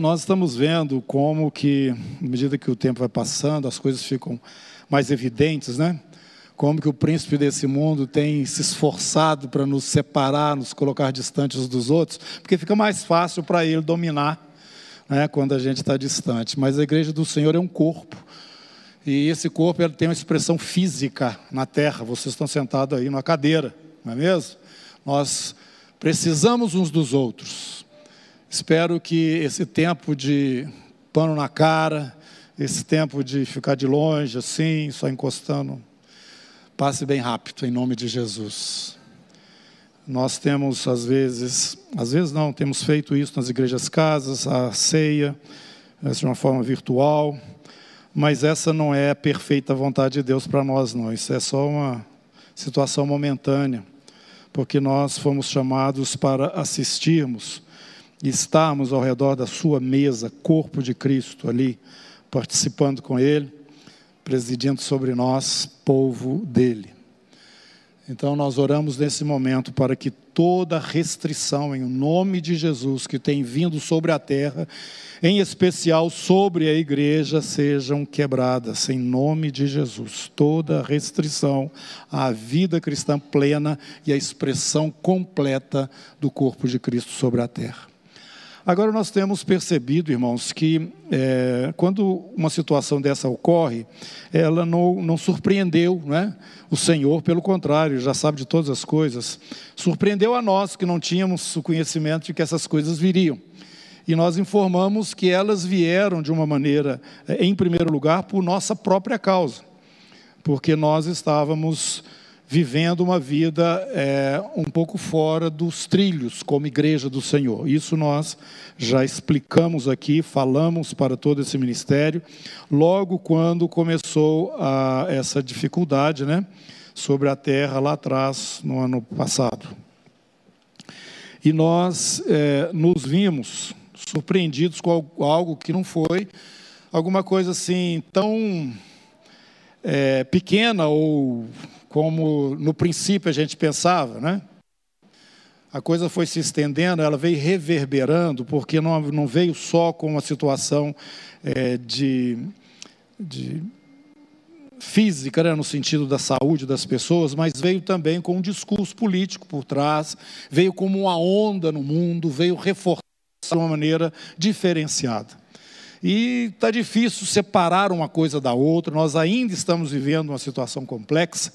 Nós estamos vendo como que, à medida que o tempo vai passando, as coisas ficam mais evidentes, né? Como que o príncipe desse mundo tem se esforçado para nos separar, nos colocar distantes dos outros, porque fica mais fácil para ele dominar, né, quando a gente está distante. Mas a igreja do Senhor é um corpo. E esse corpo ele tem uma expressão física na terra. Vocês estão sentados aí numa cadeira, não é mesmo? Nós precisamos uns dos outros. Espero que esse tempo de pano na cara, esse tempo de ficar de longe, assim, só encostando, passe bem rápido, em nome de Jesus. Nós temos, às vezes, às vezes não, temos feito isso nas igrejas casas, a ceia, de uma forma virtual, mas essa não é a perfeita vontade de Deus para nós, não. Isso é só uma situação momentânea, porque nós fomos chamados para assistirmos e estarmos ao redor da sua mesa, corpo de Cristo ali, participando com Ele, presidindo sobre nós, povo dele. Então nós oramos nesse momento para que toda restrição em nome de Jesus que tem vindo sobre a terra, em especial sobre a igreja, sejam quebradas em nome de Jesus. Toda restrição à vida cristã plena e à expressão completa do corpo de Cristo sobre a terra. Agora, nós temos percebido, irmãos, que é, quando uma situação dessa ocorre, ela não, não surpreendeu né? o Senhor, pelo contrário, já sabe de todas as coisas. Surpreendeu a nós que não tínhamos o conhecimento de que essas coisas viriam. E nós informamos que elas vieram de uma maneira, é, em primeiro lugar, por nossa própria causa, porque nós estávamos vivendo uma vida é, um pouco fora dos trilhos como igreja do Senhor. Isso nós já explicamos aqui, falamos para todo esse ministério, logo quando começou a, essa dificuldade né, sobre a terra lá atrás, no ano passado. E nós é, nos vimos surpreendidos com algo que não foi alguma coisa assim tão é, pequena ou como no princípio a gente pensava, né? A coisa foi se estendendo, ela veio reverberando, porque não, não veio só com uma situação é, de, de física, né, no sentido da saúde das pessoas, mas veio também com um discurso político por trás, veio como uma onda no mundo, veio reforçar de uma maneira diferenciada. E está difícil separar uma coisa da outra, nós ainda estamos vivendo uma situação complexa,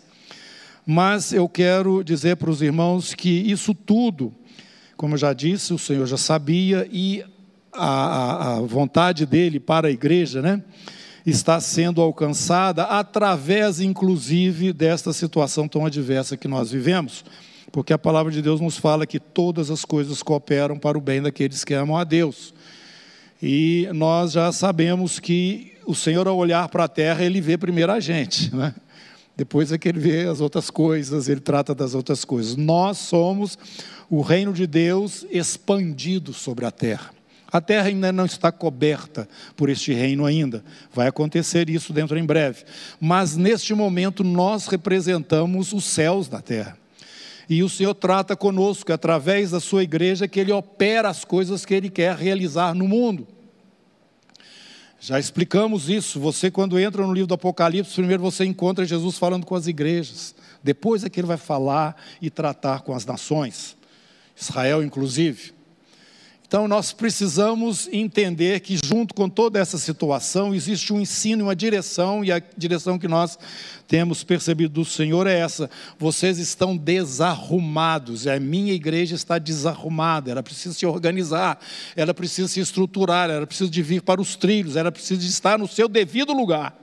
mas eu quero dizer para os irmãos que isso tudo, como eu já disse, o Senhor já sabia e a, a, a vontade dele para a igreja, né? Está sendo alcançada através, inclusive, desta situação tão adversa que nós vivemos, porque a palavra de Deus nos fala que todas as coisas cooperam para o bem daqueles que amam a Deus. E nós já sabemos que o Senhor, ao olhar para a terra, ele vê primeiro a gente, né? Depois é que ele vê as outras coisas, ele trata das outras coisas. Nós somos o reino de Deus expandido sobre a terra. A terra ainda não está coberta por este reino ainda. Vai acontecer isso dentro em breve. Mas neste momento nós representamos os céus da terra. E o Senhor trata conosco através da sua igreja que ele opera as coisas que ele quer realizar no mundo. Já explicamos isso. Você, quando entra no livro do Apocalipse, primeiro você encontra Jesus falando com as igrejas. Depois é que ele vai falar e tratar com as nações, Israel, inclusive. Então, nós precisamos entender que, junto com toda essa situação, existe um ensino, uma direção, e a direção que nós temos percebido do Senhor é essa: vocês estão desarrumados, a minha igreja está desarrumada, ela precisa se organizar, ela precisa se estruturar, ela precisa de vir para os trilhos, ela precisa de estar no seu devido lugar.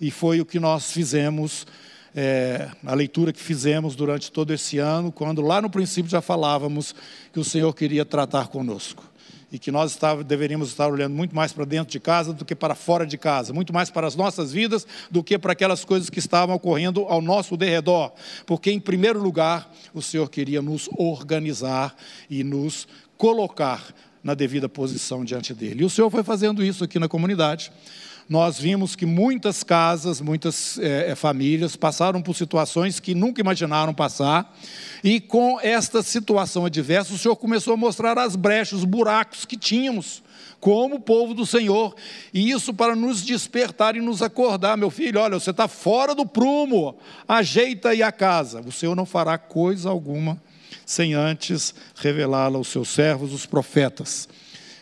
E foi o que nós fizemos é, a leitura que fizemos durante todo esse ano, quando lá no princípio já falávamos que o Senhor queria tratar conosco. E que nós estava, deveríamos estar olhando muito mais para dentro de casa do que para fora de casa, muito mais para as nossas vidas do que para aquelas coisas que estavam ocorrendo ao nosso derredor. Porque, em primeiro lugar, o Senhor queria nos organizar e nos colocar na devida posição diante dele. E o Senhor foi fazendo isso aqui na comunidade nós vimos que muitas casas, muitas é, famílias passaram por situações que nunca imaginaram passar, e com esta situação adversa, o Senhor começou a mostrar as brechas, os buracos que tínhamos como povo do Senhor, e isso para nos despertar e nos acordar, meu filho, olha, você está fora do prumo, ajeita aí a casa, o Senhor não fará coisa alguma sem antes revelá-la aos seus servos, os profetas.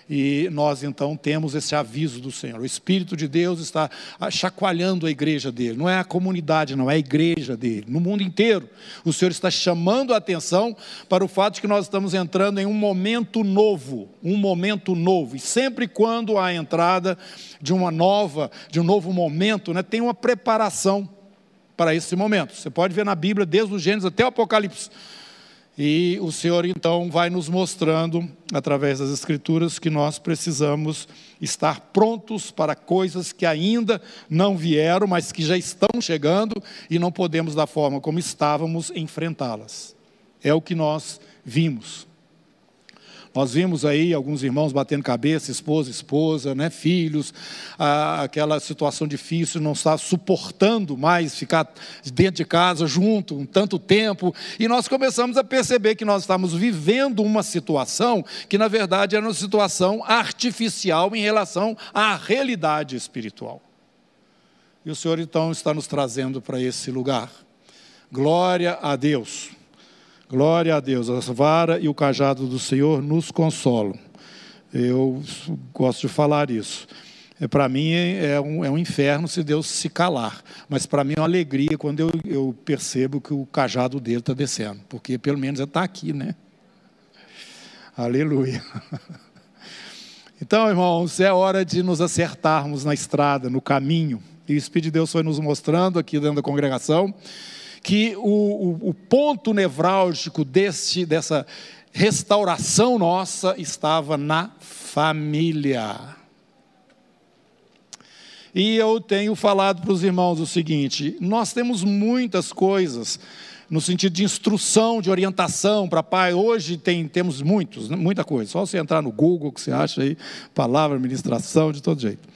E nós então temos esse aviso do Senhor. O Espírito de Deus está chacoalhando a igreja dele. Não é a comunidade, não é a igreja dele. No mundo inteiro, o Senhor está chamando a atenção para o fato de que nós estamos entrando em um momento novo, um momento novo. E sempre quando há entrada de uma nova, de um novo momento, né, tem uma preparação para esse momento. Você pode ver na Bíblia, desde o Gênesis até o Apocalipse. E o Senhor então vai nos mostrando, através das Escrituras, que nós precisamos estar prontos para coisas que ainda não vieram, mas que já estão chegando e não podemos, da forma como estávamos, enfrentá-las. É o que nós vimos. Nós vimos aí alguns irmãos batendo cabeça, esposa, esposa, né, filhos, ah, aquela situação difícil, não está suportando mais ficar dentro de casa junto um tanto tempo, e nós começamos a perceber que nós estamos vivendo uma situação que na verdade era uma situação artificial em relação à realidade espiritual. E o Senhor então está nos trazendo para esse lugar. Glória a Deus. Glória a Deus, a vara e o cajado do Senhor nos consolam. Eu gosto de falar isso. É, para mim é um, é um inferno se Deus se calar, mas para mim é uma alegria quando eu, eu percebo que o cajado dele está descendo, porque pelo menos ele está aqui, né? Aleluia. Então, irmãos, é hora de nos acertarmos na estrada, no caminho. E o Espírito de Deus foi nos mostrando aqui dentro da congregação que o, o, o ponto nevrálgico desse, dessa restauração nossa estava na família. E eu tenho falado para os irmãos o seguinte: nós temos muitas coisas no sentido de instrução, de orientação para pai. Hoje tem, temos muitos, muita coisa. Só você entrar no Google que você acha aí, palavra, administração, de todo jeito.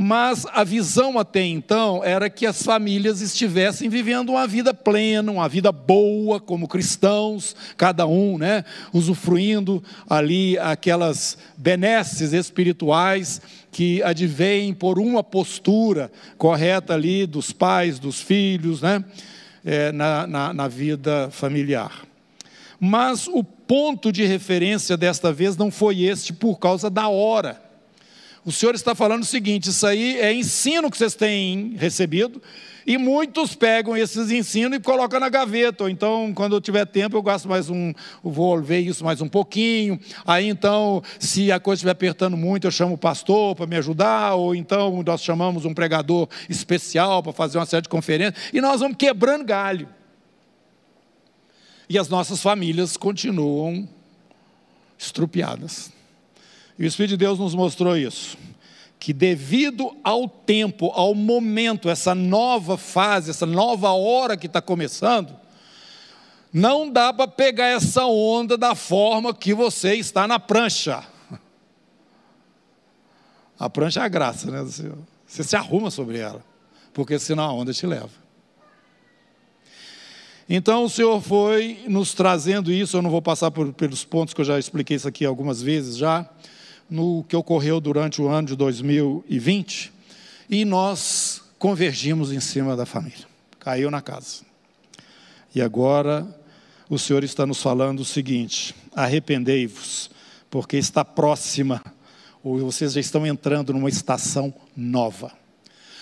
Mas a visão até então era que as famílias estivessem vivendo uma vida plena, uma vida boa, como cristãos, cada um, né, usufruindo ali aquelas benesses espirituais que advêm por uma postura correta ali dos pais, dos filhos, né, é, na, na, na vida familiar. Mas o ponto de referência desta vez não foi este por causa da hora o Senhor está falando o seguinte: isso aí é ensino que vocês têm recebido, e muitos pegam esses ensinos e colocam na gaveta. Ou então, quando eu tiver tempo, eu gasto mais um, vou ver isso mais um pouquinho. Aí então, se a coisa estiver apertando muito, eu chamo o pastor para me ajudar, ou então nós chamamos um pregador especial para fazer uma série de conferências, e nós vamos quebrando galho. E as nossas famílias continuam estrupiadas. E o Espírito de Deus nos mostrou isso. Que devido ao tempo, ao momento, essa nova fase, essa nova hora que está começando, não dá para pegar essa onda da forma que você está na prancha. A prancha é a graça, né? Você se arruma sobre ela, porque senão a onda te leva. Então o Senhor foi nos trazendo isso, eu não vou passar por, pelos pontos que eu já expliquei isso aqui algumas vezes já, no que ocorreu durante o ano de 2020 e nós convergimos em cima da família. Caiu na casa. E agora o Senhor está nos falando o seguinte: arrependei-vos, porque está próxima, ou vocês já estão entrando numa estação nova.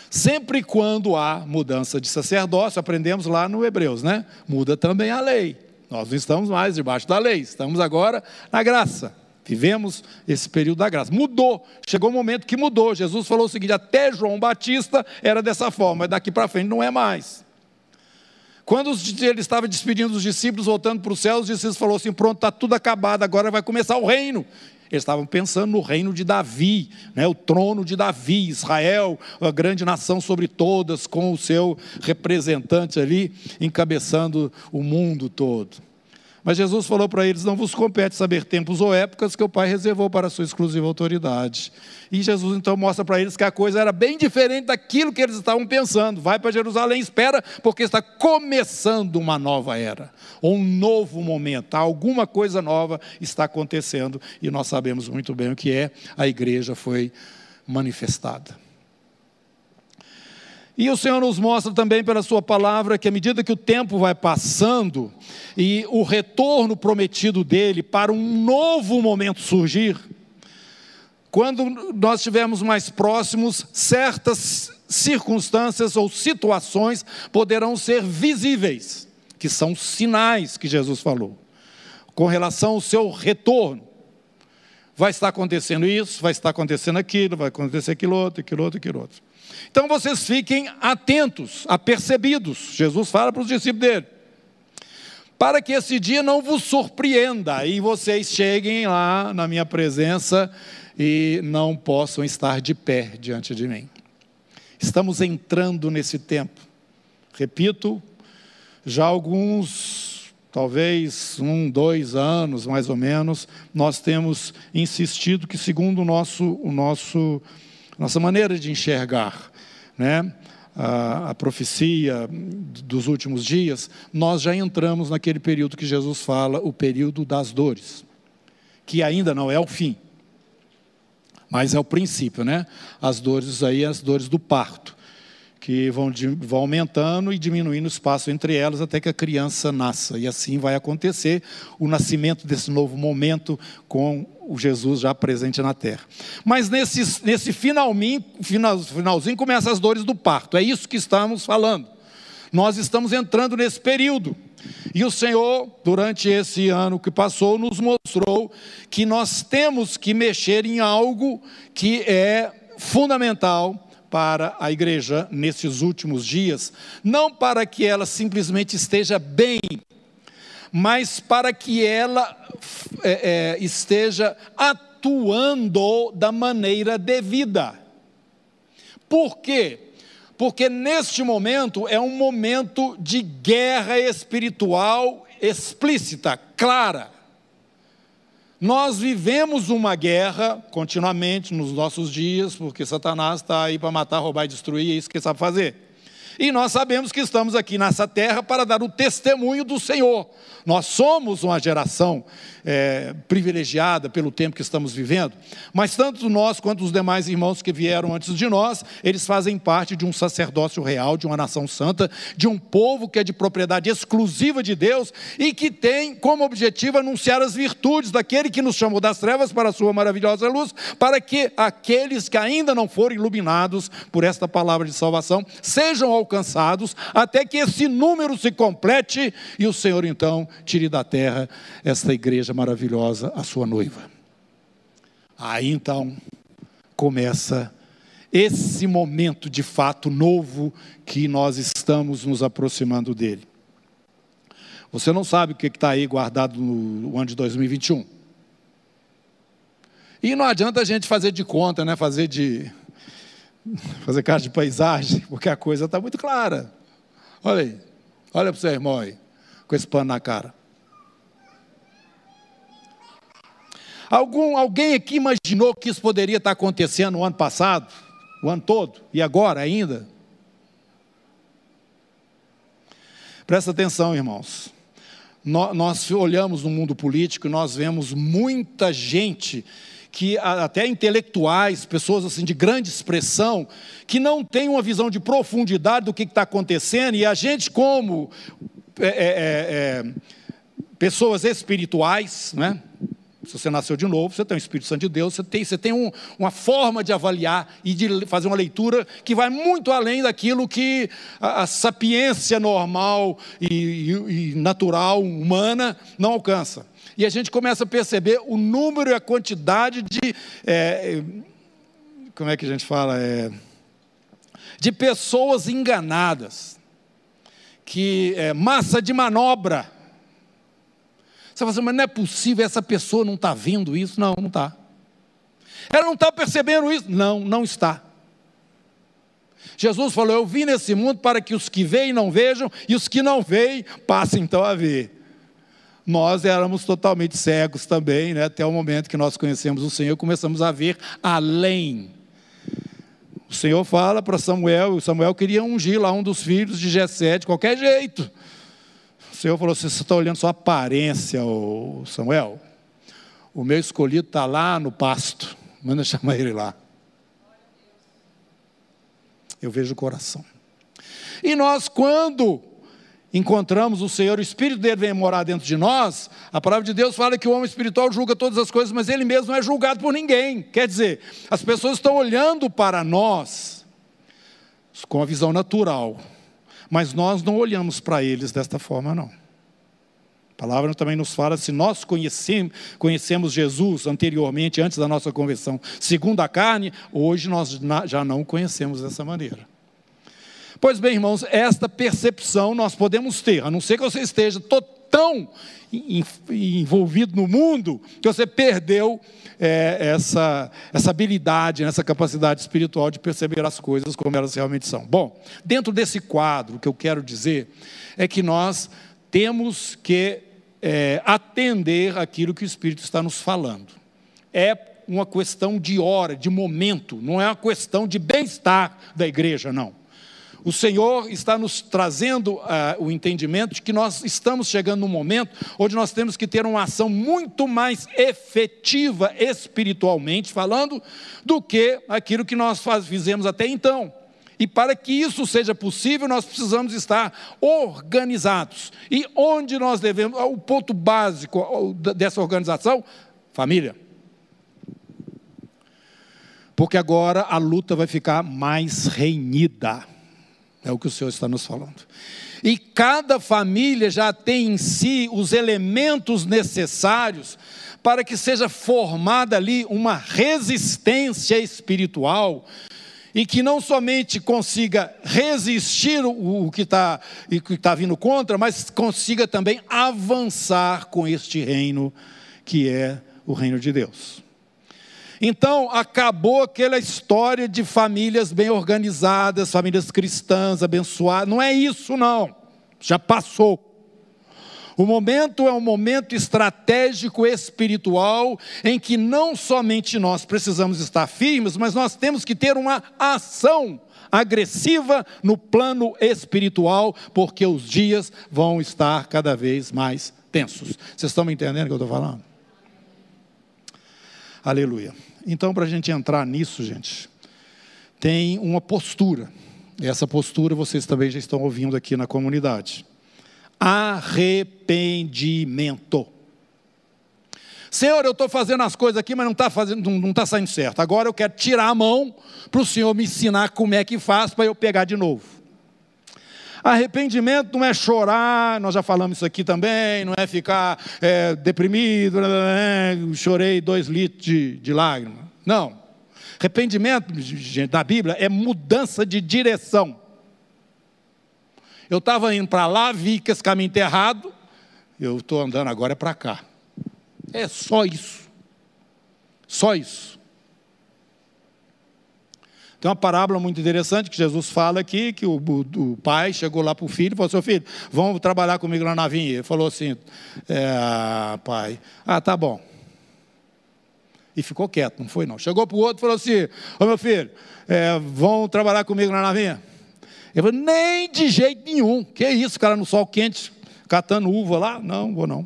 Sempre quando há mudança de sacerdócio, aprendemos lá no Hebreus, né? Muda também a lei. Nós não estamos mais debaixo da lei, estamos agora na graça. Vivemos esse período da graça. Mudou, chegou um momento que mudou. Jesus falou o seguinte: até João Batista era dessa forma, mas daqui para frente não é mais. Quando ele estava despedindo os discípulos, voltando para o céu, os discípulos falaram assim: pronto, está tudo acabado, agora vai começar o reino. Eles estavam pensando no reino de Davi, né, o trono de Davi, Israel, a grande nação sobre todas, com o seu representante ali encabeçando o mundo todo. Mas Jesus falou para eles: não vos compete saber tempos ou épocas que o Pai reservou para a sua exclusiva autoridade. E Jesus então mostra para eles que a coisa era bem diferente daquilo que eles estavam pensando. Vai para Jerusalém, espera, porque está começando uma nova era, ou um novo momento. Alguma coisa nova está acontecendo e nós sabemos muito bem o que é. A igreja foi manifestada. E o Senhor nos mostra também pela Sua palavra que, à medida que o tempo vai passando e o retorno prometido dele para um novo momento surgir, quando nós estivermos mais próximos, certas circunstâncias ou situações poderão ser visíveis, que são sinais que Jesus falou, com relação ao seu retorno. Vai estar acontecendo isso, vai estar acontecendo aquilo, vai acontecer aquilo outro, aquilo outro, aquilo outro. Então vocês fiquem atentos, apercebidos. Jesus fala para os discípulos dele. Para que esse dia não vos surpreenda e vocês cheguem lá na minha presença e não possam estar de pé diante de mim. Estamos entrando nesse tempo. Repito, já alguns, talvez um, dois anos mais ou menos, nós temos insistido que, segundo o nosso, o nosso nossa maneira de enxergar né, a, a profecia dos últimos dias, nós já entramos naquele período que Jesus fala, o período das dores, que ainda não é o fim, mas é o princípio, né? As dores aí, as dores do parto que vão, vão aumentando e diminuindo o espaço entre elas até que a criança nasça. E assim vai acontecer o nascimento desse novo momento com o Jesus já presente na terra. Mas nesse, nesse finalzinho, final, finalzinho começam as dores do parto. É isso que estamos falando. Nós estamos entrando nesse período. E o Senhor, durante esse ano que passou, nos mostrou que nós temos que mexer em algo que é fundamental para a igreja nesses últimos dias, não para que ela simplesmente esteja bem, mas para que ela é, é, esteja atuando da maneira devida. Por quê? Porque neste momento é um momento de guerra espiritual explícita, clara. Nós vivemos uma guerra continuamente nos nossos dias, porque Satanás está aí para matar, roubar e destruir, é isso que ele sabe fazer. E nós sabemos que estamos aqui nessa terra para dar o testemunho do Senhor. Nós somos uma geração é, privilegiada pelo tempo que estamos vivendo, mas tanto nós quanto os demais irmãos que vieram antes de nós, eles fazem parte de um sacerdócio real, de uma nação santa, de um povo que é de propriedade exclusiva de Deus e que tem como objetivo anunciar as virtudes daquele que nos chamou das trevas para a sua maravilhosa luz, para que aqueles que ainda não foram iluminados por esta palavra de salvação sejam alcançados, até que esse número se complete e o Senhor então tire da terra esta igreja maravilhosa, a sua noiva. Aí então começa esse momento de fato novo que nós estamos nos aproximando dele. Você não sabe o que está aí guardado no ano de 2021. E não adianta a gente fazer de conta, né? fazer de. fazer cara de paisagem, porque a coisa está muito clara. Olha aí, olha para o seu irmão aí, com esse pano na cara. Algum, alguém aqui imaginou que isso poderia estar acontecendo no ano passado, o ano todo, e agora ainda? Presta atenção, irmãos. Nós, olhamos no mundo político, nós vemos muita gente que até intelectuais, pessoas assim de grande expressão, que não têm uma visão de profundidade do que está acontecendo, e a gente, como é, é, é, é pessoas espirituais, né? Se você nasceu de novo, você tem o Espírito Santo de Deus, você tem, você tem um, uma forma de avaliar e de fazer uma leitura que vai muito além daquilo que a, a sapiência normal e, e, e natural, humana, não alcança. E a gente começa a perceber o número e a quantidade de. É, como é que a gente fala? É, de pessoas enganadas, que é, massa de manobra você fala assim, mas não é possível, essa pessoa não está vendo isso? Não, não está. Ela não está percebendo isso? Não, não está. Jesus falou: Eu vim nesse mundo para que os que veem não vejam, e os que não veem passem então a ver. Nós éramos totalmente cegos também, né? até o momento que nós conhecemos o Senhor, começamos a ver além. O Senhor fala para Samuel, e Samuel queria ungir lá um dos filhos de Jessé de qualquer jeito. O Senhor falou assim: você está olhando sua aparência, Samuel. O meu escolhido está lá no pasto. Manda chamar ele lá. Eu vejo o coração. E nós, quando encontramos o Senhor, o Espírito dele vem morar dentro de nós, a palavra de Deus fala que o homem espiritual julga todas as coisas, mas ele mesmo não é julgado por ninguém. Quer dizer, as pessoas estão olhando para nós com a visão natural, mas nós não olhamos para eles desta forma, não. A palavra também nos fala, se nós conhecemos, Jesus anteriormente, antes da nossa conversão, segundo a carne, hoje nós já não conhecemos dessa maneira. Pois bem, irmãos, esta percepção nós podemos ter, a não ser que você esteja tão envolvido no mundo que você perdeu é, essa, essa habilidade, essa capacidade espiritual de perceber as coisas como elas realmente são. Bom, dentro desse quadro, o que eu quero dizer é que nós temos que é, atender aquilo que o Espírito está nos falando. É uma questão de hora, de momento, não é uma questão de bem-estar da igreja, não. O Senhor está nos trazendo uh, o entendimento de que nós estamos chegando num momento onde nós temos que ter uma ação muito mais efetiva espiritualmente falando do que aquilo que nós faz, fizemos até então. E para que isso seja possível, nós precisamos estar organizados. E onde nós devemos, o ponto básico dessa organização? Família. Porque agora a luta vai ficar mais renhida. É o que o Senhor está nos falando. E cada família já tem em si os elementos necessários para que seja formada ali uma resistência espiritual e que não somente consiga resistir o, que está tá vindo contra, mas consiga também avançar com este reino que é o reino de Deus. Então, acabou aquela história de famílias bem organizadas, famílias cristãs abençoadas. Não é isso, não. Já passou. O momento é um momento estratégico espiritual em que não somente nós precisamos estar firmes, mas nós temos que ter uma ação agressiva no plano espiritual, porque os dias vão estar cada vez mais tensos. Vocês estão me entendendo o que eu estou falando? Aleluia. Então, para a gente entrar nisso, gente, tem uma postura. Essa postura vocês também já estão ouvindo aqui na comunidade. Arrependimento. Senhor, eu estou fazendo as coisas aqui, mas não está não, não tá saindo certo. Agora eu quero tirar a mão para o Senhor me ensinar como é que faz para eu pegar de novo. Arrependimento não é chorar, nós já falamos isso aqui também, não é ficar é, deprimido, né, né, né, chorei dois litros de, de. Não. Arrependimento, gente, na Bíblia, é mudança de direção. Eu estava indo para lá, vi que esse caminho está errado, eu estou andando agora é para cá. É só isso. Só isso. Tem uma parábola muito interessante que Jesus fala aqui, que o, o, o pai chegou lá para o filho e falou, seu filho, vamos trabalhar comigo na navinha. Ele falou assim, é, pai, ah, tá bom. E ficou quieto, não foi não. Chegou para o outro e falou assim, ô meu filho, é, vão trabalhar comigo na navinha? Ele falou, nem de jeito nenhum. Que isso, cara, no sol quente, catando uva lá? Não, vou não.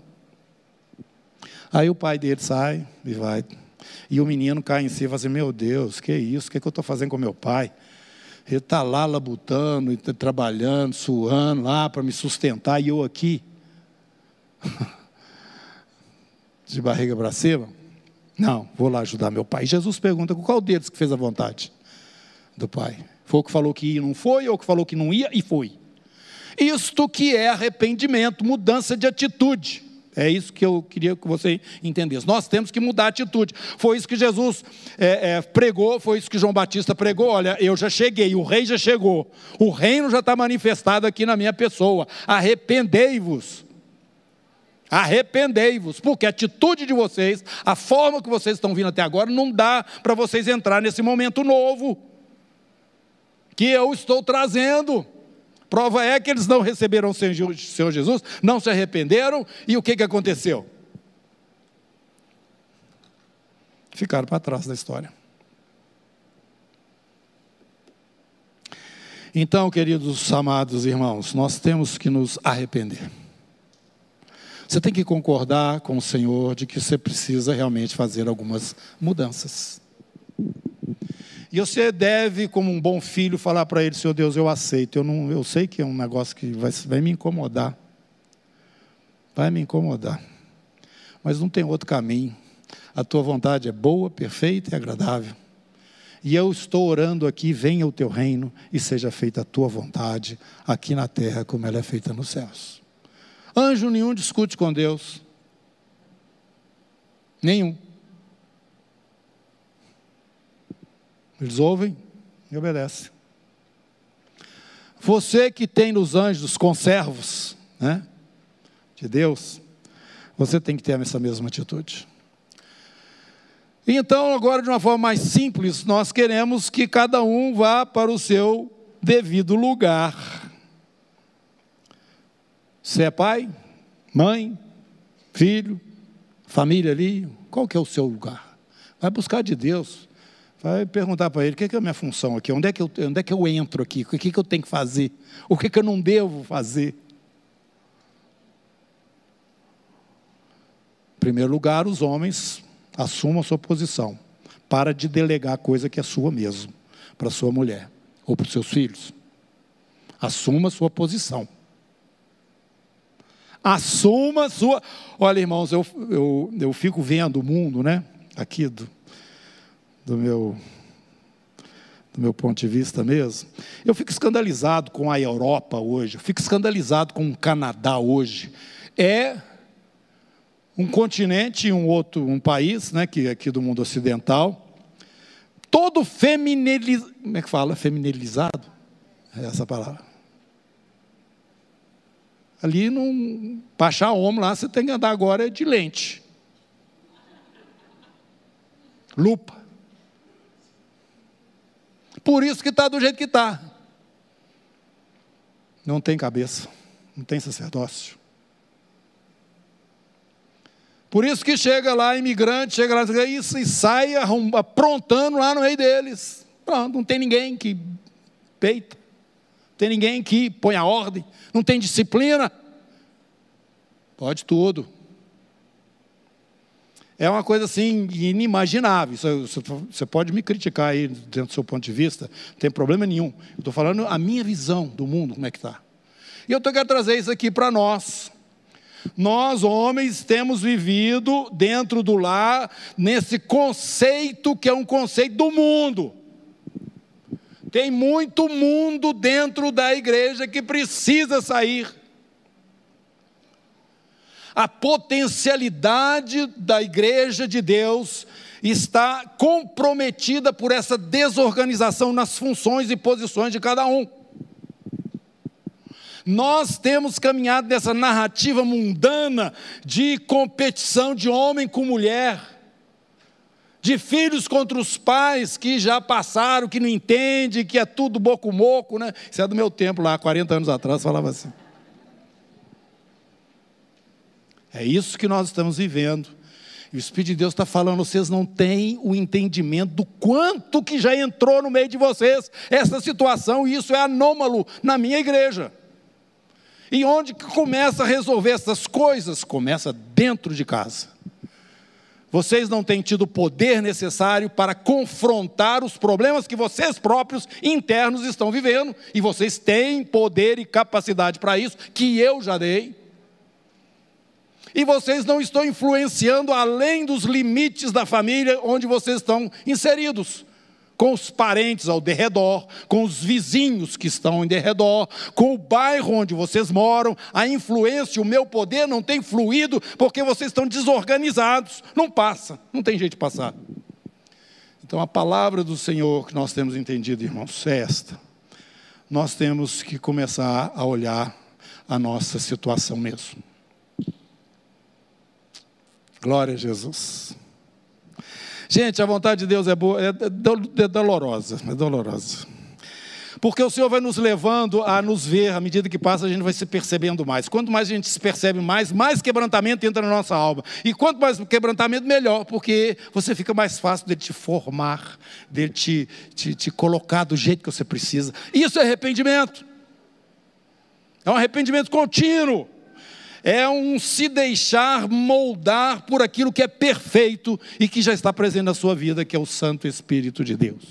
Aí o pai dele sai e vai e o menino cai em si e fala assim: Meu Deus, que isso? O que, é que eu estou fazendo com meu pai? Ele está lá labutando, trabalhando, suando lá para me sustentar e eu aqui, de barriga para cima. Não, vou lá ajudar meu pai. Jesus pergunta: qual deles que fez a vontade do pai? Foi o que falou que ia e não foi, ou o que falou que não ia e foi? Isto que é arrependimento, mudança de atitude. É isso que eu queria que você entendesse. Nós temos que mudar a atitude. Foi isso que Jesus é, é, pregou, foi isso que João Batista pregou. Olha, eu já cheguei, o rei já chegou, o reino já está manifestado aqui na minha pessoa. Arrependei-vos. Arrependei-vos, porque a atitude de vocês, a forma que vocês estão vindo até agora, não dá para vocês entrar nesse momento novo que eu estou trazendo. Prova é que eles não receberam o Senhor Jesus, não se arrependeram, e o que, que aconteceu? Ficaram para trás da história. Então, queridos amados irmãos, nós temos que nos arrepender. Você tem que concordar com o Senhor de que você precisa realmente fazer algumas mudanças. E você deve, como um bom filho, falar para ele: Senhor Deus, eu aceito. Eu, não, eu sei que é um negócio que vai, vai me incomodar. Vai me incomodar. Mas não tem outro caminho. A tua vontade é boa, perfeita e agradável. E eu estou orando aqui: venha o teu reino e seja feita a tua vontade, aqui na terra, como ela é feita nos céus. Anjo nenhum discute com Deus. Nenhum. Eles ouvem e obedecem. Você que tem nos anjos conservos, né, de Deus, você tem que ter essa mesma atitude. Então, agora, de uma forma mais simples, nós queremos que cada um vá para o seu devido lugar. Você é pai, mãe, filho, família ali, qual que é o seu lugar? Vai buscar de Deus. Vai perguntar para ele, o que é a minha função aqui? Onde é que eu, onde é que eu entro aqui? O que, é que eu tenho que fazer? O que, é que eu não devo fazer? Em primeiro lugar, os homens assumam a sua posição. Para de delegar coisa que é sua mesmo, para sua mulher ou para os seus filhos. Assuma a sua posição. Assuma a sua. Olha, irmãos, eu, eu, eu fico vendo o mundo, né? Aqui do, do meu do meu ponto de vista mesmo, eu fico escandalizado com a Europa hoje, eu fico escandalizado com o Canadá hoje. É um continente, um outro, um país, né, que é aqui do mundo ocidental, todo feminilizado, como é que fala? Feminilizado? É essa palavra. Ali, para achar homem lá, você tem que andar agora de lente. Lupa. Por isso que está do jeito que está. Não tem cabeça, não tem sacerdócio. Por isso que chega lá imigrante, chega lá isso, e sai aprontando lá no meio deles. Pronto, não tem ninguém que peita, não tem ninguém que põe a ordem, não tem disciplina. Pode tudo. É uma coisa assim inimaginável. Você pode me criticar aí dentro do seu ponto de vista, não tem problema nenhum. Eu estou falando a minha visão do mundo, como é que está. E eu quero trazer isso aqui para nós. Nós, homens, temos vivido dentro do lar nesse conceito que é um conceito do mundo. Tem muito mundo dentro da igreja que precisa sair a potencialidade da igreja de Deus está comprometida por essa desorganização nas funções e posições de cada um. Nós temos caminhado nessa narrativa mundana de competição de homem com mulher, de filhos contra os pais que já passaram, que não entendem, que é tudo boco-moco, né? Isso é do meu tempo lá, 40 anos atrás, falava assim. É isso que nós estamos vivendo. E o Espírito de Deus está falando, vocês não têm o entendimento do quanto que já entrou no meio de vocês essa situação, e isso é anômalo na minha igreja. E onde que começa a resolver essas coisas? Começa dentro de casa. Vocês não têm tido o poder necessário para confrontar os problemas que vocês próprios internos estão vivendo, e vocês têm poder e capacidade para isso, que eu já dei. E vocês não estão influenciando além dos limites da família onde vocês estão inseridos. Com os parentes ao derredor, com os vizinhos que estão em derredor, com o bairro onde vocês moram, a influência, o meu poder não tem fluído porque vocês estão desorganizados. Não passa, não tem jeito de passar. Então a palavra do Senhor que nós temos entendido, irmãos, é esta. Nós temos que começar a olhar a nossa situação mesmo. Glória a Jesus. Gente, a vontade de Deus é boa, é, é dolorosa, é dolorosa. Porque o Senhor vai nos levando a nos ver, à medida que passa, a gente vai se percebendo mais. Quanto mais a gente se percebe mais, mais quebrantamento entra na nossa alma. E quanto mais quebrantamento, melhor, porque você fica mais fácil de te formar, de te, te, te colocar do jeito que você precisa. Isso é arrependimento. É um arrependimento contínuo. É um se deixar moldar por aquilo que é perfeito e que já está presente na sua vida, que é o Santo Espírito de Deus.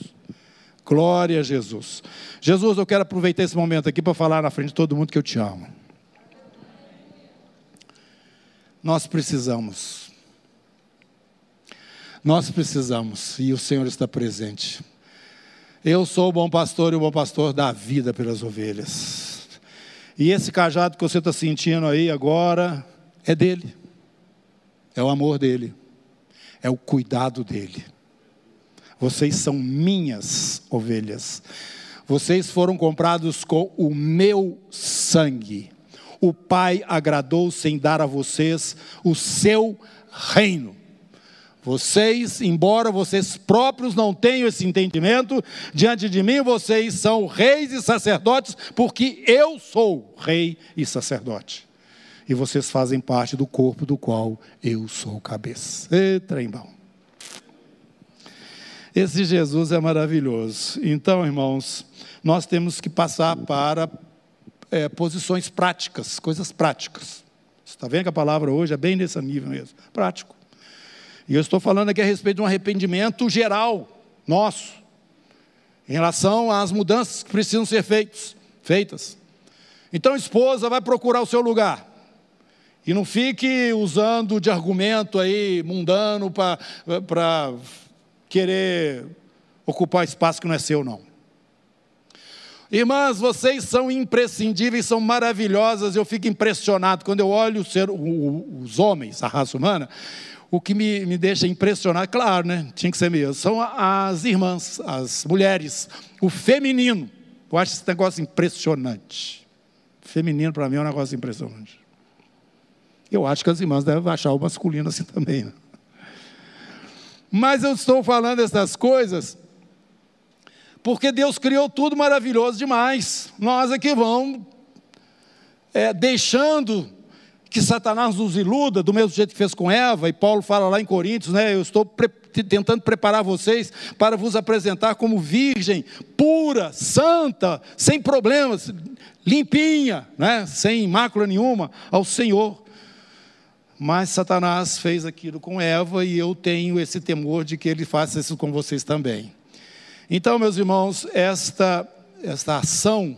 Glória a Jesus. Jesus, eu quero aproveitar esse momento aqui para falar na frente de todo mundo que eu te amo. Nós precisamos. Nós precisamos, e o Senhor está presente. Eu sou o bom pastor e o bom pastor dá vida pelas ovelhas. E esse cajado que você está sentindo aí agora é dele, é o amor dele, é o cuidado dele. Vocês são minhas ovelhas. Vocês foram comprados com o meu sangue. O Pai agradou-se em dar a vocês o seu reino. Vocês, embora vocês próprios não tenham esse entendimento, diante de mim vocês são reis e sacerdotes, porque eu sou rei e sacerdote. E vocês fazem parte do corpo do qual eu sou cabeça. Ê, trembão. Esse Jesus é maravilhoso. Então, irmãos, nós temos que passar para é, posições práticas, coisas práticas. Está vendo que a palavra hoje é bem nesse nível mesmo, prático. E eu estou falando aqui a respeito de um arrependimento geral, nosso, em relação às mudanças que precisam ser feitos, feitas. Então, esposa, vai procurar o seu lugar. E não fique usando de argumento aí mundano para querer ocupar espaço que não é seu, não. Irmãs, vocês são imprescindíveis, são maravilhosas. Eu fico impressionado quando eu olho ser, os homens, a raça humana. O que me, me deixa impressionado, claro, né? Tinha que ser mesmo. São as irmãs, as mulheres, o feminino. Eu acho esse negócio impressionante. Feminino, para mim, é um negócio impressionante. Eu acho que as irmãs devem achar o masculino assim também. Né? Mas eu estou falando essas coisas porque Deus criou tudo maravilhoso demais. Nós aqui vamos é, deixando que Satanás nos iluda, do mesmo jeito que fez com Eva, e Paulo fala lá em Coríntios, né? Eu estou pre tentando preparar vocês para vos apresentar como virgem, pura, santa, sem problemas, limpinha, né? Sem mácula nenhuma ao Senhor. Mas Satanás fez aquilo com Eva e eu tenho esse temor de que ele faça isso com vocês também. Então, meus irmãos, esta, esta ação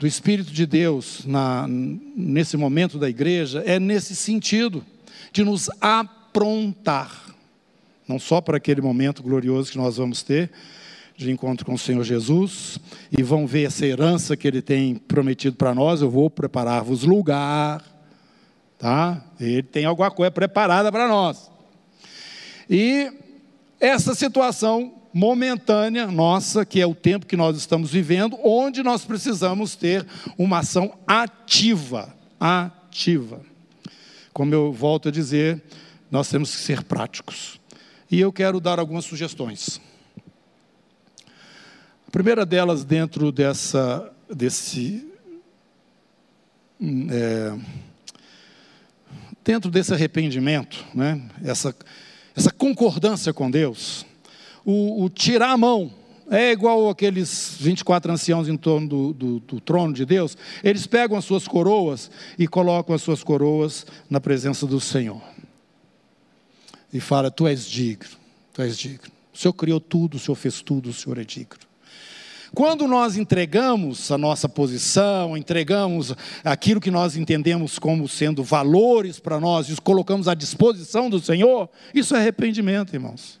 do Espírito de Deus na, nesse momento da igreja é nesse sentido, de nos aprontar, não só para aquele momento glorioso que nós vamos ter, de encontro com o Senhor Jesus, e vão ver essa herança que Ele tem prometido para nós. Eu vou preparar-vos lugar Tá? Ele tem alguma coisa preparada para nós. E essa situação momentânea nossa, que é o tempo que nós estamos vivendo, onde nós precisamos ter uma ação ativa, ativa. Como eu volto a dizer, nós temos que ser práticos. E eu quero dar algumas sugestões. A primeira delas, dentro dessa, desse hum, é, dentro desse arrependimento, né, essa, essa concordância com Deus, o, o, tirar a mão, é igual aqueles 24 anciãos em torno do, do, do trono de Deus, eles pegam as suas coroas e colocam as suas coroas na presença do Senhor. E fala: Tu és digno, tu és digno. O Senhor criou tudo, o Senhor fez tudo, o Senhor é digno. Quando nós entregamos a nossa posição, entregamos aquilo que nós entendemos como sendo valores para nós e os colocamos à disposição do Senhor, isso é arrependimento, irmãos.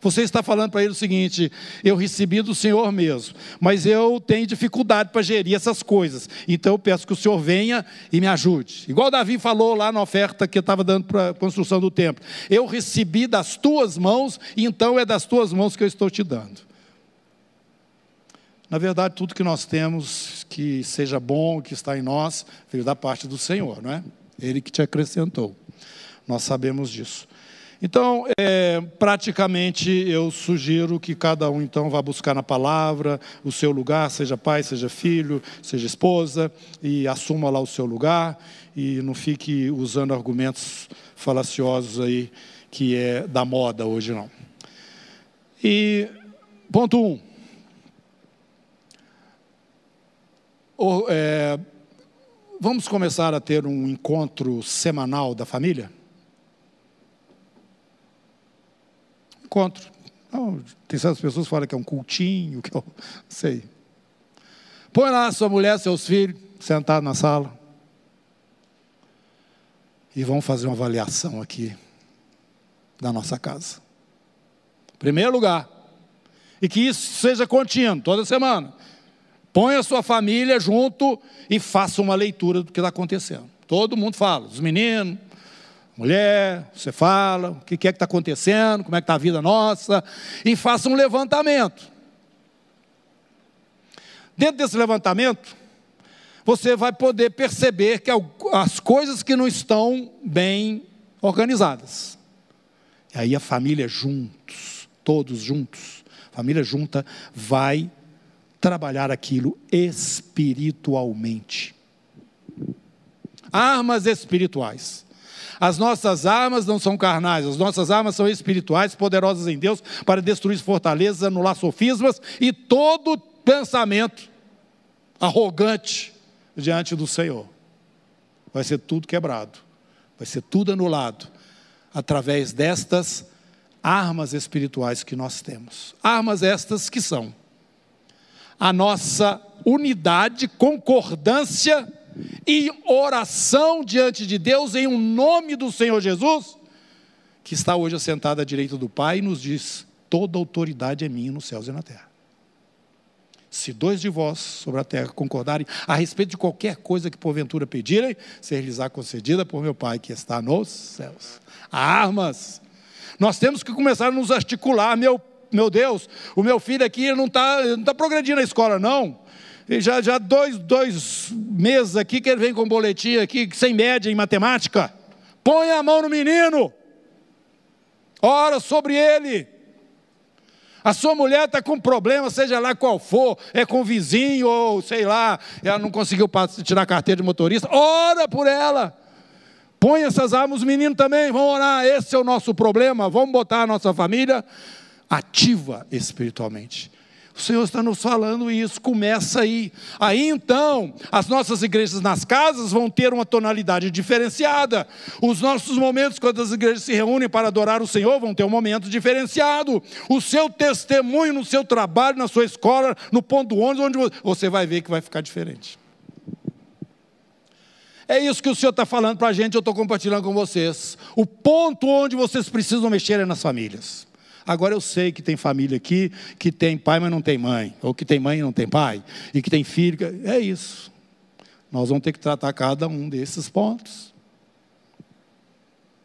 Você está falando para ele o seguinte: eu recebi do Senhor mesmo, mas eu tenho dificuldade para gerir essas coisas. Então eu peço que o Senhor venha e me ajude. Igual Davi falou lá na oferta que eu estava dando para a construção do templo. Eu recebi das tuas mãos, então é das tuas mãos que eu estou te dando. Na verdade, tudo que nós temos que seja bom, que está em nós, veio da parte do Senhor, não é? Ele que te acrescentou. Nós sabemos disso. Então, é, praticamente, eu sugiro que cada um, então, vá buscar na palavra o seu lugar, seja pai, seja filho, seja esposa, e assuma lá o seu lugar, e não fique usando argumentos falaciosos aí, que é da moda hoje, não. E, ponto um. O, é, vamos começar a ter um encontro semanal da família? Encontro. Não, tem certas pessoas que falam que é um cultinho, que eu não sei. Põe lá sua mulher, seus filhos, sentados na sala. E vamos fazer uma avaliação aqui da nossa casa. Primeiro lugar. E que isso seja contínuo, toda semana. Põe a sua família junto e faça uma leitura do que está acontecendo. Todo mundo fala, os meninos, mulher, você fala, o que é que está acontecendo, como é que está a vida nossa, e faça um levantamento. Dentro desse levantamento, você vai poder perceber que as coisas que não estão bem organizadas. E aí a família juntos, todos juntos, família junta, vai trabalhar aquilo espiritualmente. Armas espirituais. As nossas armas não são carnais, as nossas armas são espirituais, poderosas em Deus, para destruir fortalezas, anular sofismas e todo pensamento arrogante diante do Senhor. Vai ser tudo quebrado, vai ser tudo anulado através destas armas espirituais que nós temos. Armas estas que são a nossa unidade, concordância e oração diante de Deus em um nome do Senhor Jesus, que está hoje assentado à direita do Pai e nos diz: toda autoridade é minha nos céus e na terra. Se dois de vós sobre a terra concordarem a respeito de qualquer coisa que porventura pedirem, ser-lhes-á concedida por meu Pai que está nos céus. Armas. Nós temos que começar a nos articular, meu, meu Deus, o meu filho aqui não está não tá progredindo na escola, não. Já, já dois, dois meses aqui que ele vem com boletim aqui, sem média em matemática. Põe a mão no menino. Ora sobre ele. A sua mulher está com problema, seja lá qual for, é com o vizinho ou sei lá, ela não conseguiu tirar a carteira de motorista. Ora por ela. Põe essas armas, os meninos também vão orar. Esse é o nosso problema. Vamos botar a nossa família ativa espiritualmente. O Senhor está nos falando isso, começa aí. Aí então, as nossas igrejas nas casas vão ter uma tonalidade diferenciada. Os nossos momentos, quando as igrejas se reúnem para adorar o Senhor, vão ter um momento diferenciado. O seu testemunho no seu trabalho, na sua escola, no ponto ônibus, onde você vai ver que vai ficar diferente. É isso que o Senhor está falando para a gente, eu estou compartilhando com vocês. O ponto onde vocês precisam mexer é nas famílias. Agora eu sei que tem família aqui que tem pai, mas não tem mãe, ou que tem mãe e não tem pai, e que tem filho. É isso. Nós vamos ter que tratar cada um desses pontos.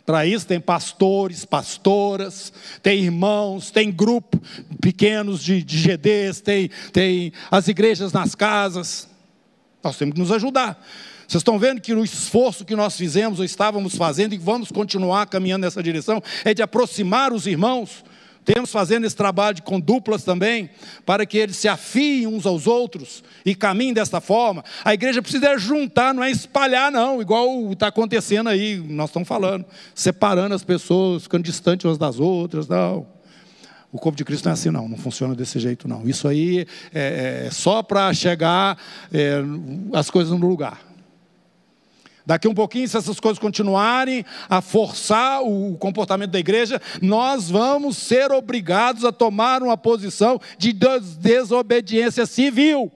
Para isso tem pastores, pastoras, tem irmãos, tem grupo pequenos de, de GDs, tem, tem as igrejas nas casas. Nós temos que nos ajudar. Vocês estão vendo que o esforço que nós fizemos ou estávamos fazendo e vamos continuar caminhando nessa direção é de aproximar os irmãos temos fazendo esse trabalho com duplas também, para que eles se afiem uns aos outros e caminhem desta forma. A igreja precisa juntar, não é espalhar, não, igual está acontecendo aí, nós estamos falando, separando as pessoas, ficando distantes umas das outras, não. O corpo de Cristo não é assim, não, não funciona desse jeito, não. Isso aí é, é só para chegar é, as coisas no lugar. Daqui um pouquinho, se essas coisas continuarem a forçar o comportamento da igreja, nós vamos ser obrigados a tomar uma posição de desobediência civil.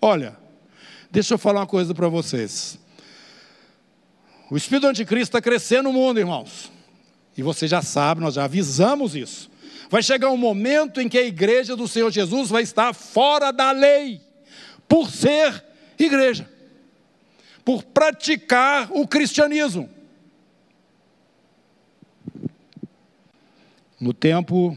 Olha, deixa eu falar uma coisa para vocês. O espírito anticristo está crescendo no mundo, irmãos. E você já sabe, nós já avisamos isso. Vai chegar um momento em que a igreja do Senhor Jesus vai estar fora da lei, por ser igreja por praticar o cristianismo. No tempo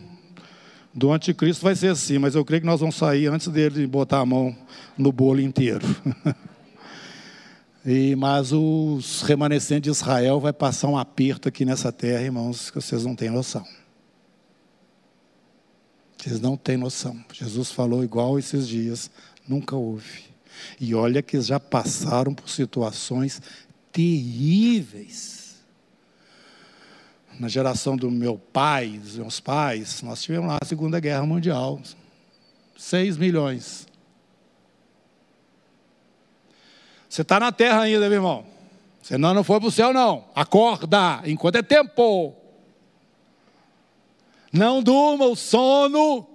do anticristo vai ser assim, mas eu creio que nós vamos sair antes dele botar a mão no bolo inteiro. E, mas os remanescentes de Israel vai passar um aperto aqui nessa terra, irmãos, que vocês não têm noção. Vocês não têm noção. Jesus falou igual esses dias, nunca houve. E olha que já passaram por situações terríveis. Na geração do meu pai, dos meus pais, nós tivemos lá a Segunda Guerra Mundial. Seis milhões. Você está na terra ainda, meu irmão. Você não, não foi para o céu, não. Acorda, enquanto é tempo. Não durma o sono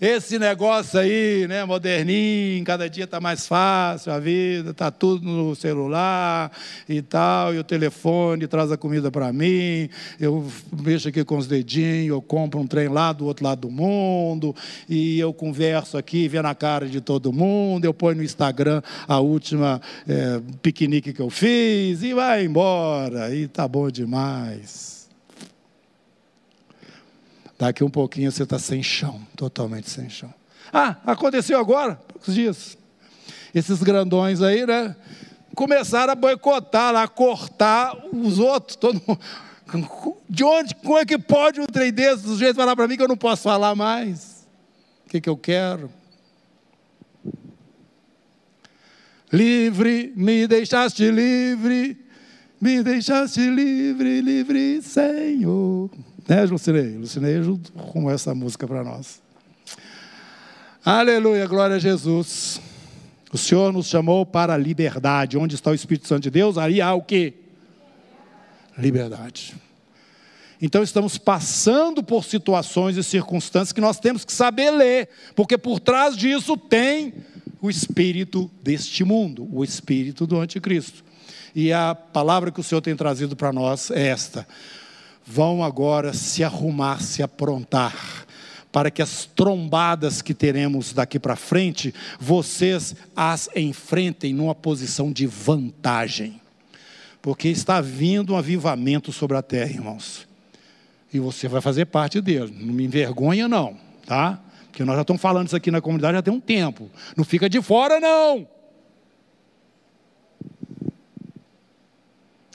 esse negócio aí, né, moderninho, cada dia está mais fácil a vida, está tudo no celular e tal, e o telefone traz a comida para mim, eu mexo aqui com os dedinhos, eu compro um trem lá do outro lado do mundo, e eu converso aqui, vendo a cara de todo mundo, eu ponho no Instagram a última é, piquenique que eu fiz, e vai embora, e tá bom demais. Daqui um pouquinho você está sem chão, totalmente sem chão. Ah, aconteceu agora, poucos dias. Esses grandões aí, né? Começaram a boicotar lá, cortar os outros. Todo mundo. De onde, como é que pode um trem desse, do jeito falar para mim que eu não posso falar mais? O que, que eu quero? Livre, me deixaste livre, me deixaste livre, livre, Senhor. Né, Lucinei? Lucinei com essa música para nós. Aleluia, glória a Jesus. O Senhor nos chamou para a liberdade. Onde está o Espírito Santo de Deus? Aí há o que? Liberdade. Então estamos passando por situações e circunstâncias que nós temos que saber ler, porque por trás disso tem o espírito deste mundo, o espírito do anticristo. E a palavra que o Senhor tem trazido para nós é esta: vão agora se arrumar, se aprontar, para que as trombadas que teremos daqui para frente, vocês as enfrentem numa posição de vantagem. Porque está vindo um avivamento sobre a terra, irmãos. E você vai fazer parte dele. Não me envergonha, não, tá? Porque nós já estamos falando isso aqui na comunidade já tem um tempo. Não fica de fora, não.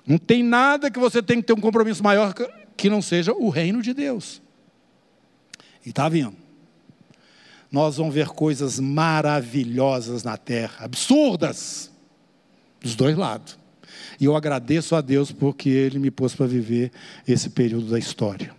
Não tem nada que você tem que ter um compromisso maior que não seja o reino de Deus. E está vindo. Nós vamos ver coisas maravilhosas na terra, absurdas, dos dois lados. E eu agradeço a Deus porque Ele me pôs para viver esse período da história.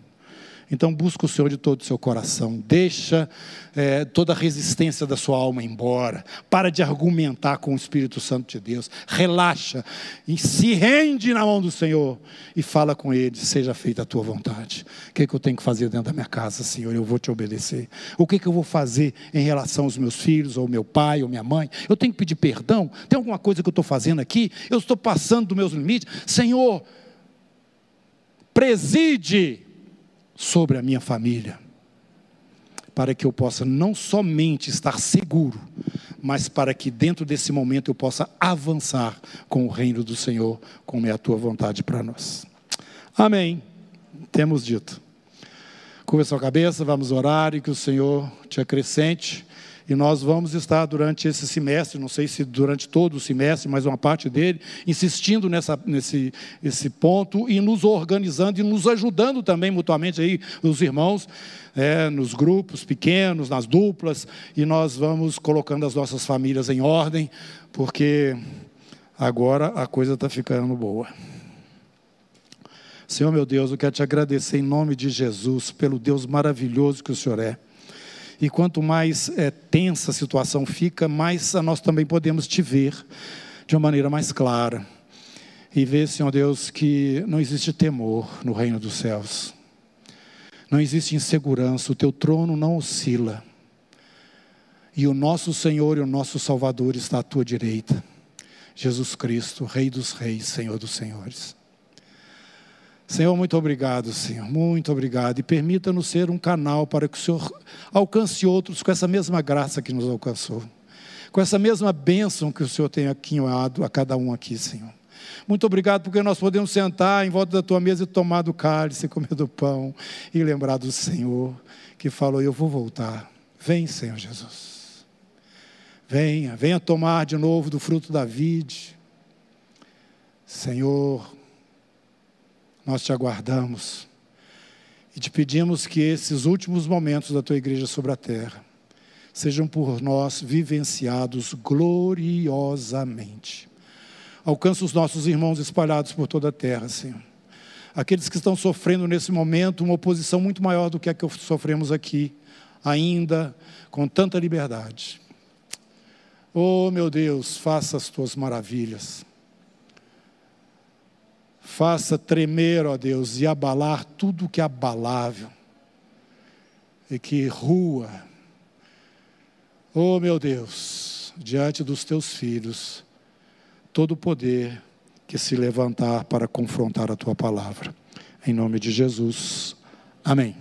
Então busca o Senhor de todo o seu coração, deixa é, toda a resistência da sua alma embora, para de argumentar com o Espírito Santo de Deus, relaxa e se rende na mão do Senhor e fala com Ele, seja feita a tua vontade. O que, é que eu tenho que fazer dentro da minha casa, Senhor? Eu vou te obedecer. O que, é que eu vou fazer em relação aos meus filhos, ou meu pai, ou minha mãe? Eu tenho que pedir perdão? Tem alguma coisa que eu estou fazendo aqui? Eu estou passando dos meus limites? Senhor, preside sobre a minha família, para que eu possa não somente estar seguro, mas para que dentro desse momento eu possa avançar com o reino do Senhor, como é a tua vontade para nós. Amém. Temos dito. Curva sua cabeça, vamos orar e que o Senhor te acrescente e nós vamos estar durante esse semestre, não sei se durante todo o semestre, mas uma parte dele, insistindo nessa, nesse esse ponto e nos organizando e nos ajudando também mutuamente aí, os irmãos, é, nos grupos pequenos, nas duplas, e nós vamos colocando as nossas famílias em ordem, porque agora a coisa está ficando boa. Senhor meu Deus, eu quero te agradecer em nome de Jesus, pelo Deus maravilhoso que o Senhor é. E quanto mais é, tensa a situação fica, mais nós também podemos te ver de uma maneira mais clara. E ver, Senhor Deus, que não existe temor no reino dos céus. Não existe insegurança, o teu trono não oscila. E o nosso Senhor e o nosso Salvador está à tua direita. Jesus Cristo, Rei dos Reis, Senhor dos Senhores. Senhor, muito obrigado, Senhor, muito obrigado. E permita-nos ser um canal para que o Senhor alcance outros com essa mesma graça que nos alcançou, com essa mesma bênção que o Senhor tem aquinhoado a cada um aqui, Senhor. Muito obrigado porque nós podemos sentar em volta da tua mesa e tomar do cálice, comer do pão e lembrar do Senhor que falou: Eu vou voltar. Vem, Senhor Jesus. Venha, venha tomar de novo do fruto da vide Senhor, nós te aguardamos e te pedimos que esses últimos momentos da tua igreja sobre a terra sejam por nós vivenciados gloriosamente. Alcança os nossos irmãos espalhados por toda a terra, Senhor. Aqueles que estão sofrendo nesse momento uma oposição muito maior do que a que sofremos aqui, ainda com tanta liberdade. Oh, meu Deus, faça as tuas maravilhas. Faça tremer, ó Deus, e abalar tudo que é abalável e que rua. Oh, meu Deus, diante dos teus filhos, todo o poder que se levantar para confrontar a tua palavra. Em nome de Jesus. Amém.